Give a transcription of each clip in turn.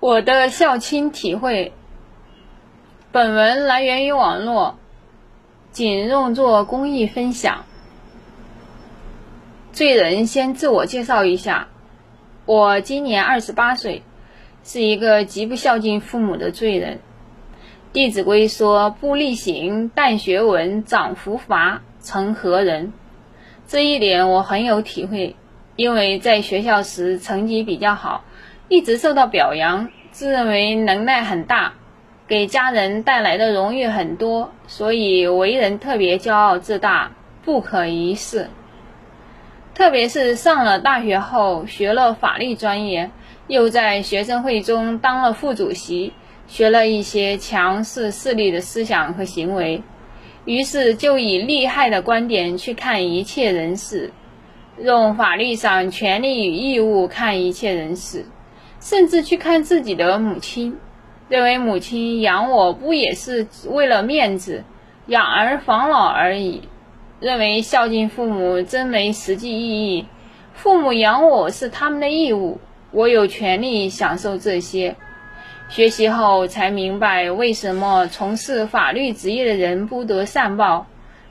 我的孝亲体会。本文来源于网络，仅用作公益分享。罪人先自我介绍一下：我今年二十八岁，是一个极不孝敬父母的罪人。《弟子规》说：“不力行，但学文，长浮华，成何人？”这一点我很有体会，因为在学校时成绩比较好。一直受到表扬，自认为能耐很大，给家人带来的荣誉很多，所以为人特别骄傲自大，不可一世。特别是上了大学后，学了法律专业，又在学生会中当了副主席，学了一些强势势力的思想和行为，于是就以利害的观点去看一切人事，用法律上权利与义务看一切人事。甚至去看自己的母亲，认为母亲养我不也是为了面子，养儿防老而已。认为孝敬父母真没实际意义，父母养我是他们的义务，我有权利享受这些。学习后才明白，为什么从事法律职业的人不得善报，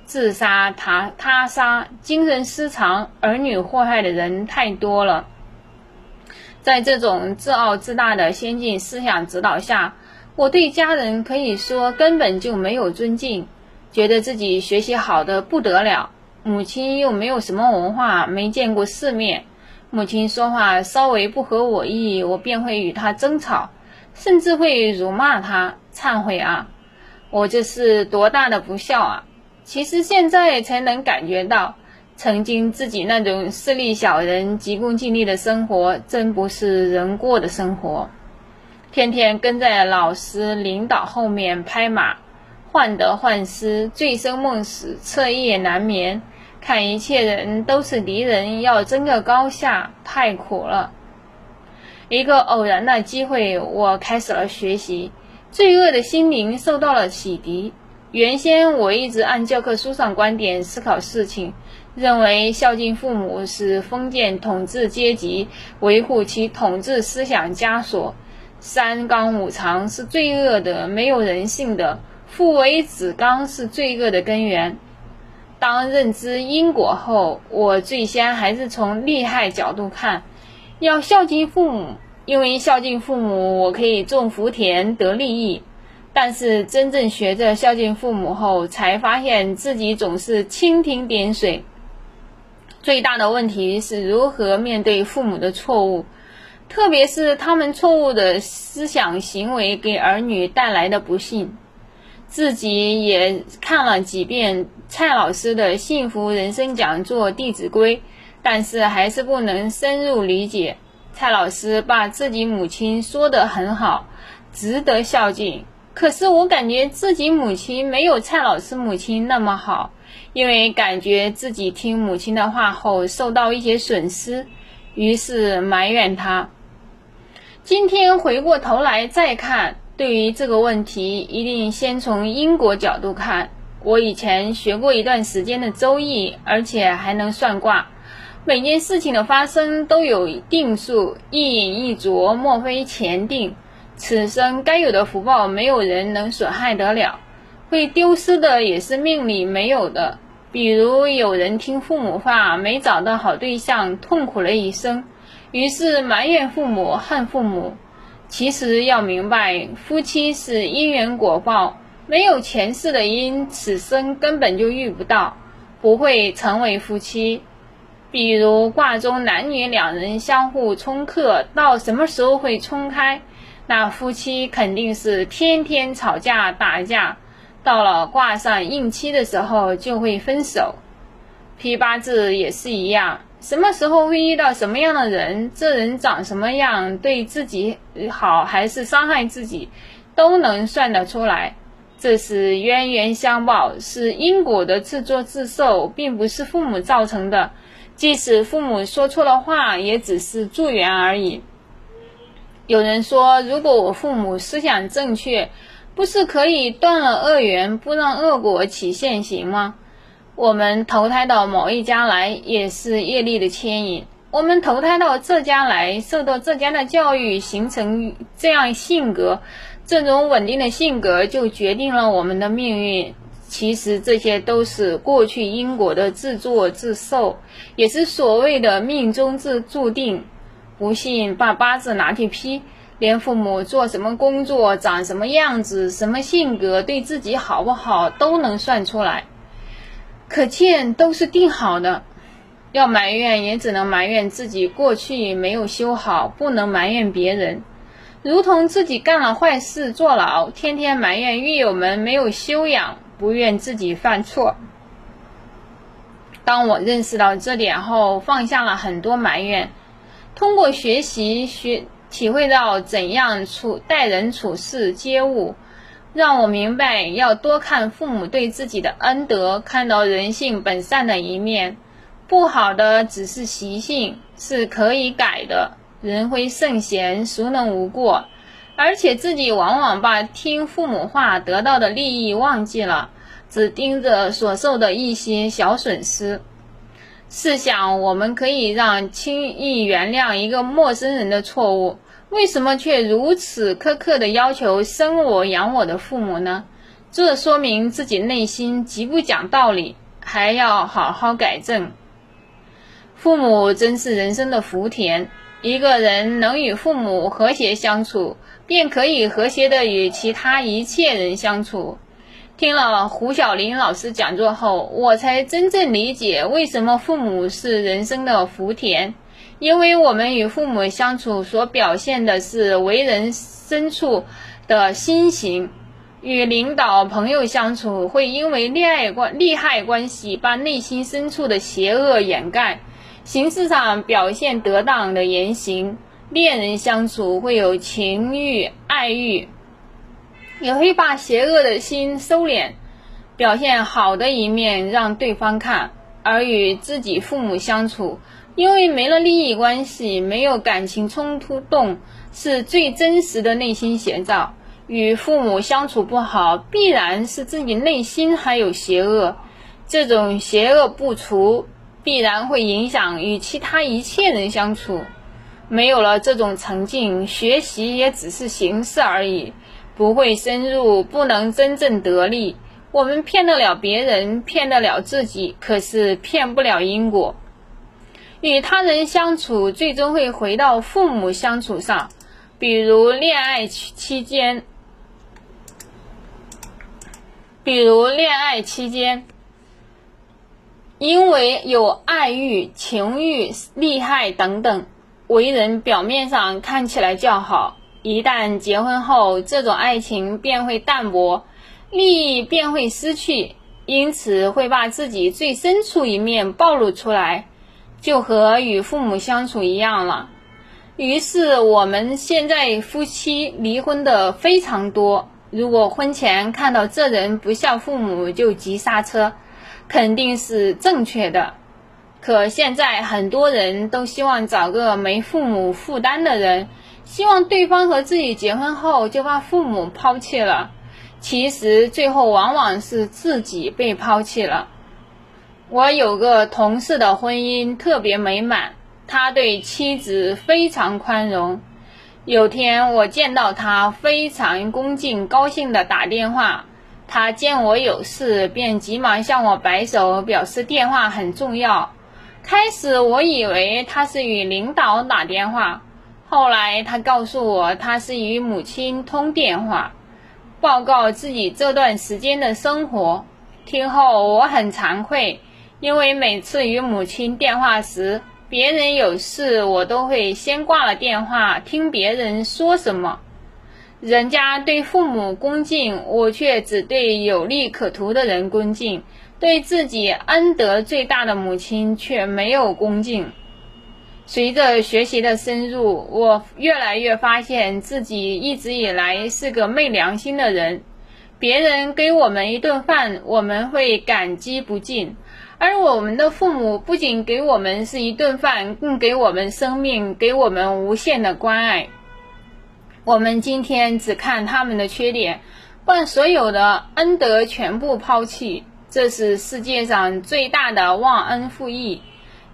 自杀、他他杀、精神失常、儿女祸害的人太多了。在这种自傲自大的先进思想指导下，我对家人可以说根本就没有尊敬，觉得自己学习好的不得了，母亲又没有什么文化，没见过世面，母亲说话稍微不合我意，我便会与她争吵，甚至会辱骂她，忏悔啊，我这是多大的不孝啊！其实现在才能感觉到。曾经自己那种势利小人、急功近利的生活，真不是人过的生活。天天跟在老师、领导后面拍马，患得患失，醉生梦死，彻夜难眠，看一切人都是敌人，要争个高下，太苦了。一个偶然的机会，我开始了学习，罪恶的心灵受到了洗涤。原先我一直按教科书上观点思考事情。认为孝敬父母是封建统治阶级维护其统治思想枷锁，三纲五常是罪恶的、没有人性的，父为子纲是罪恶的根源。当认知因果后，我最先还是从利害角度看，要孝敬父母，因为孝敬父母我可以种福田得利益。但是真正学着孝敬父母后，才发现自己总是蜻蜓点水。最大的问题是如何面对父母的错误，特别是他们错误的思想行为给儿女带来的不幸。自己也看了几遍蔡老师的幸福人生讲座《弟子规》，但是还是不能深入理解。蔡老师把自己母亲说得很好，值得孝敬。可是我感觉自己母亲没有蔡老师母亲那么好。因为感觉自己听母亲的话后受到一些损失，于是埋怨她。今天回过头来再看，对于这个问题，一定先从因果角度看。我以前学过一段时间的《周易》，而且还能算卦。每件事情的发生都有定数，一饮一啄，莫非前定。此生该有的福报，没有人能损害得了。会丢失的也是命里没有的，比如有人听父母话，没找到好对象，痛苦了一生，于是埋怨父母，恨父母。其实要明白，夫妻是因缘果报，没有前世的因，此生根本就遇不到，不会成为夫妻。比如卦中男女两人相互冲克，到什么时候会冲开？那夫妻肯定是天天吵架打架。到了挂上应期的时候就会分手，批八字也是一样，什么时候会遇到什么样的人，这人长什么样，对自己好还是伤害自己，都能算得出来。这是冤冤相报，是因果的自作自受，并不是父母造成的。即使父母说错了话，也只是助缘而已。有人说，如果我父母思想正确。不是可以断了恶缘，不让恶果起现行吗？我们投胎到某一家来，也是业力的牵引。我们投胎到这家来，受到这家的教育，形成这样性格，这种稳定的性格就决定了我们的命运。其实这些都是过去因果的自作自受，也是所谓的命中自注定。不信，把八字拿去批，连父母做什么工作、长什么样子、什么性格、对自己好不好都能算出来，可见都是定好的。要埋怨，也只能埋怨自己过去没有修好，不能埋怨别人。如同自己干了坏事坐牢，天天埋怨狱友们没有修养，不愿自己犯错。当我认识到这点后，放下了很多埋怨。通过学习学，体会到怎样处待人处事接物，让我明白要多看父母对自己的恩德，看到人性本善的一面。不好的只是习性，是可以改的。人非圣贤，孰能无过？而且自己往往把听父母话得到的利益忘记了，只盯着所受的一些小损失。试想，我们可以让轻易原谅一个陌生人的错误，为什么却如此苛刻的要求生我养我的父母呢？这说明自己内心极不讲道理，还要好好改正。父母真是人生的福田，一个人能与父母和谐相处，便可以和谐的与其他一切人相处。听了胡小林老师讲座后，我才真正理解为什么父母是人生的福田，因为我们与父母相处所表现的是为人深处的心行，与领导朋友相处会因为恋爱关利害关系，把内心深处的邪恶掩盖。形式上表现得当的言行，恋人相处会有情欲、爱欲，也会把邪恶的心收敛，表现好的一面让对方看。而与自己父母相处，因为没了利益关系，没有感情冲突动，是最真实的内心写照。与父母相处不好，必然是自己内心还有邪恶，这种邪恶不除。必然会影响与其他一切人相处，没有了这种沉静，学习也只是形式而已，不会深入，不能真正得利。我们骗得了别人，骗得了自己，可是骗不了因果。与他人相处，最终会回到父母相处上，比如恋爱期间，比如恋爱期间。因为有爱欲、情欲、利害等等，为人表面上看起来较好，一旦结婚后，这种爱情便会淡薄，利益便会失去，因此会把自己最深处一面暴露出来，就和与父母相处一样了。于是我们现在夫妻离婚的非常多，如果婚前看到这人不孝父母，就急刹车。肯定是正确的，可现在很多人都希望找个没父母负担的人，希望对方和自己结婚后就把父母抛弃了。其实最后往往是自己被抛弃了。我有个同事的婚姻特别美满，他对妻子非常宽容。有天我见到他，非常恭敬、高兴地打电话。他见我有事，便急忙向我摆手，表示电话很重要。开始我以为他是与领导打电话，后来他告诉我他是与母亲通电话，报告自己这段时间的生活。听后我很惭愧，因为每次与母亲电话时，别人有事，我都会先挂了电话，听别人说什么。人家对父母恭敬，我却只对有利可图的人恭敬，对自己恩德最大的母亲却没有恭敬。随着学习的深入，我越来越发现自己一直以来是个昧良心的人。别人给我们一顿饭，我们会感激不尽，而我们的父母不仅给我们是一顿饭，更给我们生命，给我们无限的关爱。我们今天只看他们的缺点，把所有的恩德全部抛弃，这是世界上最大的忘恩负义。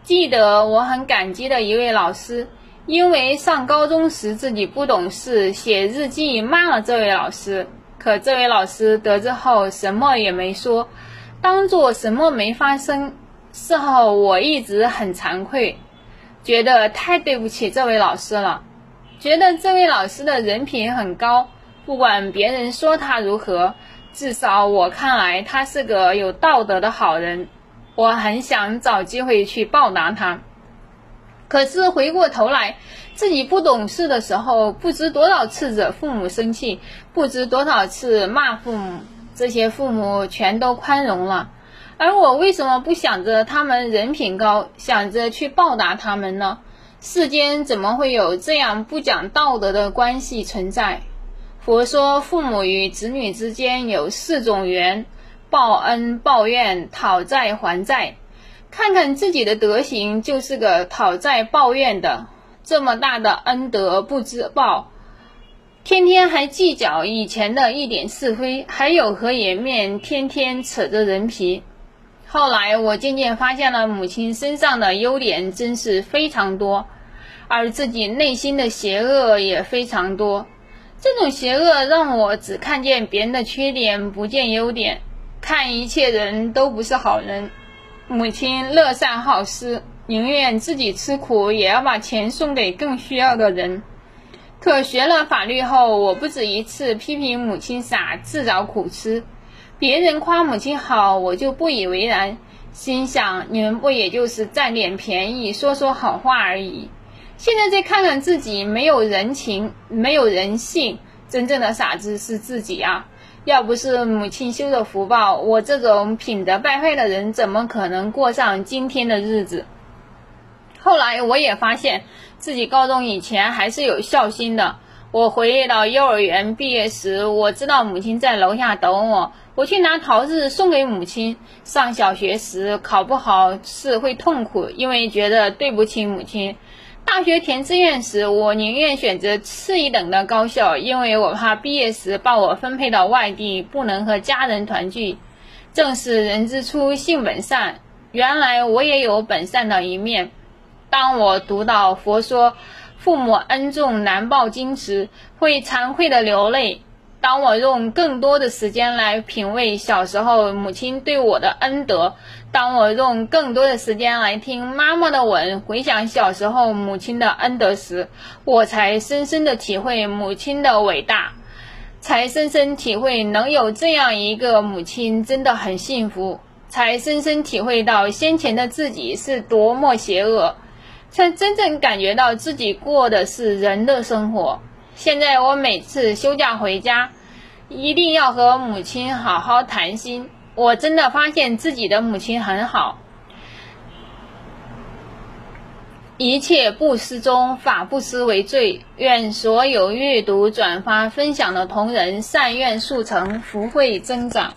记得我很感激的一位老师，因为上高中时自己不懂事，写日记骂了这位老师。可这位老师得知后什么也没说，当做什么没发生。事后我一直很惭愧，觉得太对不起这位老师了，觉得这位老师的人品很高，不管别人说他如何，至少我看来他是个有道德的好人。我很想找机会去报答他，可是回过头来，自己不懂事的时候，不知多少次惹父母生气，不知多少次骂父母，这些父母全都宽容了，而我为什么不想着他们人品高，想着去报答他们呢？世间怎么会有这样不讲道德的关系存在？佛说，父母与子女之间有四种缘。报恩、报怨、讨债、还债，看看自己的德行，就是个讨债报怨的。这么大的恩德不知报，天天还计较以前的一点是非，还有何颜面天天扯着人皮？后来我渐渐发现了母亲身上的优点真是非常多，而自己内心的邪恶也非常多。这种邪恶让我只看见别人的缺点，不见优点。看一切人都不是好人，母亲乐善好施，宁愿自己吃苦，也要把钱送给更需要的人。可学了法律后，我不止一次批评母亲傻，自找苦吃。别人夸母亲好，我就不以为然，心想你们不也就是占点便宜，说说好话而已。现在再看看自己，没有人情，没有人性，真正的傻子是自己啊！要不是母亲修的福报，我这种品德败坏的人怎么可能过上今天的日子？后来我也发现自己高中以前还是有孝心的。我回忆到幼儿园毕业时，我知道母亲在楼下等我，我去拿桃子送给母亲。上小学时考不好是会痛苦，因为觉得对不起母亲。大学填志愿时，我宁愿选择次一等的高校，因为我怕毕业时把我分配到外地，不能和家人团聚。正是人之初，性本善，原来我也有本善的一面。当我读到佛说“父母恩重难报经”时，会惭愧的流泪。当我用更多的时间来品味小时候母亲对我的恩德，当我用更多的时间来听妈妈的吻，回想小时候母亲的恩德时，我才深深的体会母亲的伟大，才深深体会能有这样一个母亲真的很幸福，才深深体会到先前的自己是多么邪恶，才真正感觉到自己过的是人的生活。现在我每次休假回家，一定要和母亲好好谈心。我真的发现自己的母亲很好。一切不失中，法不失为最。愿所有阅读、转发、分享的同仁善愿速成，福慧增长。